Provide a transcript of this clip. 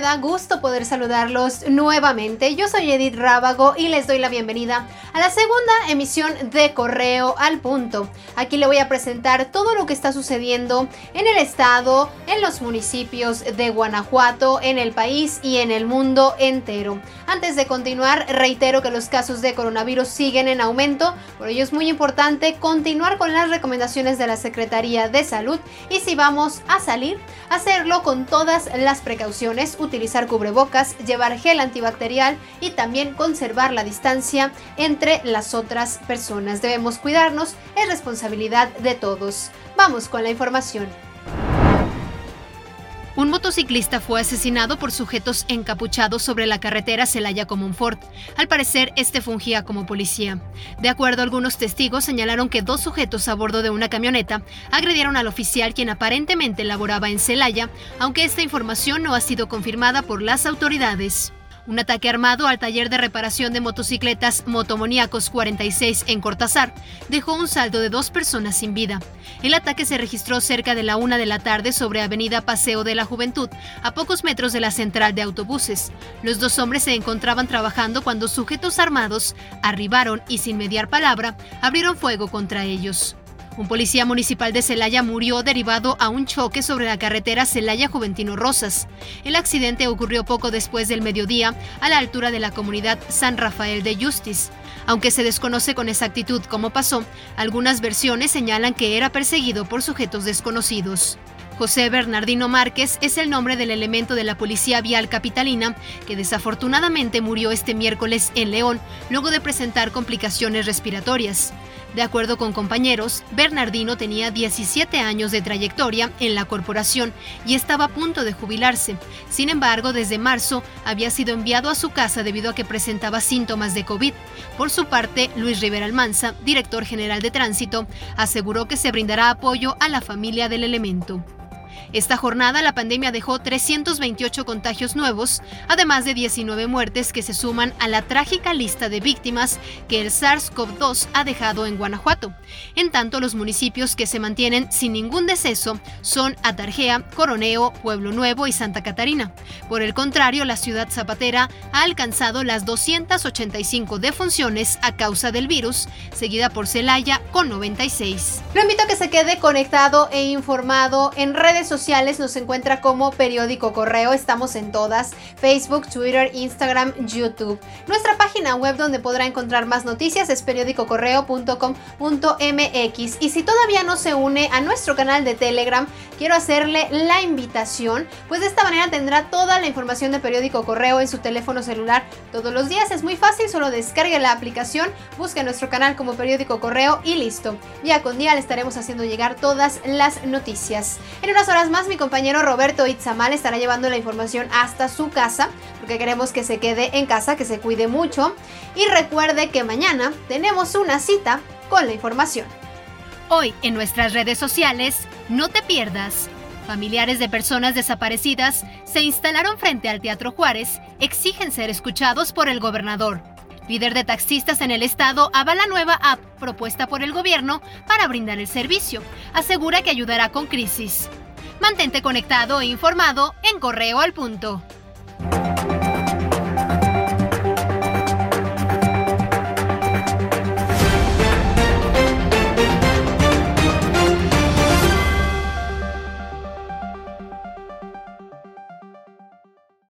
da gusto poder saludarlos nuevamente. Yo soy Edith Rábago y les doy la bienvenida a la segunda emisión de Correo al Punto. Aquí le voy a presentar todo lo que está sucediendo en el estado, en los municipios de Guanajuato, en el país y en el mundo entero. Antes de continuar, reitero que los casos de coronavirus siguen en aumento, por ello es muy importante continuar con las recomendaciones de la Secretaría de Salud y si vamos a salir, hacerlo con todas las precauciones, utilizar cubrebocas, llevar gel antibacterial y también conservar la distancia entre las otras personas. Debemos cuidarnos, es responsabilidad de todos. Vamos con la información. Un motociclista fue asesinado por sujetos encapuchados sobre la carretera Celaya Comonfort. Al parecer, este fungía como policía. De acuerdo a algunos testigos, señalaron que dos sujetos a bordo de una camioneta agredieron al oficial quien aparentemente laboraba en Celaya, aunque esta información no ha sido confirmada por las autoridades. Un ataque armado al taller de reparación de motocicletas Motomoníacos 46 en Cortázar dejó un saldo de dos personas sin vida. El ataque se registró cerca de la una de la tarde sobre Avenida Paseo de la Juventud, a pocos metros de la central de autobuses. Los dos hombres se encontraban trabajando cuando sujetos armados arribaron y sin mediar palabra abrieron fuego contra ellos. Un policía municipal de Celaya murió derivado a un choque sobre la carretera Celaya Juventino Rosas. El accidente ocurrió poco después del mediodía a la altura de la comunidad San Rafael de Justice. Aunque se desconoce con exactitud cómo pasó, algunas versiones señalan que era perseguido por sujetos desconocidos. José Bernardino Márquez es el nombre del elemento de la Policía Vial Capitalina que desafortunadamente murió este miércoles en León luego de presentar complicaciones respiratorias. De acuerdo con compañeros, Bernardino tenía 17 años de trayectoria en la corporación y estaba a punto de jubilarse. Sin embargo, desde marzo había sido enviado a su casa debido a que presentaba síntomas de COVID. Por su parte, Luis Rivera Almanza, director general de tránsito, aseguró que se brindará apoyo a la familia del elemento. Esta jornada la pandemia dejó 328 contagios nuevos, además de 19 muertes que se suman a la trágica lista de víctimas que el SARS-CoV-2 ha dejado en Guanajuato. En tanto, los municipios que se mantienen sin ningún deceso son Atarjea, Coroneo, Pueblo Nuevo y Santa Catarina. Por el contrario, la ciudad zapatera ha alcanzado las 285 defunciones a causa del virus, seguida por Celaya con 96. Lo invito a que se quede conectado e informado en redes sociales nos encuentra como Periódico Correo. Estamos en todas: Facebook, Twitter, Instagram, YouTube. Nuestra página web donde podrá encontrar más noticias es periódicocorreo.com.mx. Y si todavía no se une a nuestro canal de Telegram, quiero hacerle la invitación, pues de esta manera tendrá toda la información de Periódico Correo en su teléfono celular todos los días. Es muy fácil, solo descargue la aplicación, busque nuestro canal como Periódico Correo y listo. Día con día le estaremos haciendo llegar todas las noticias. En horas más, mi compañero Roberto Itzamal estará llevando la información hasta su casa, porque queremos que se quede en casa, que se cuide mucho. Y recuerde que mañana tenemos una cita con la información. Hoy en nuestras redes sociales, no te pierdas. Familiares de personas desaparecidas se instalaron frente al Teatro Juárez, exigen ser escuchados por el gobernador. Líder de taxistas en el estado avala nueva app propuesta por el gobierno para brindar el servicio. Asegura que ayudará con crisis. Mantente conectado e informado en Correo al Punto.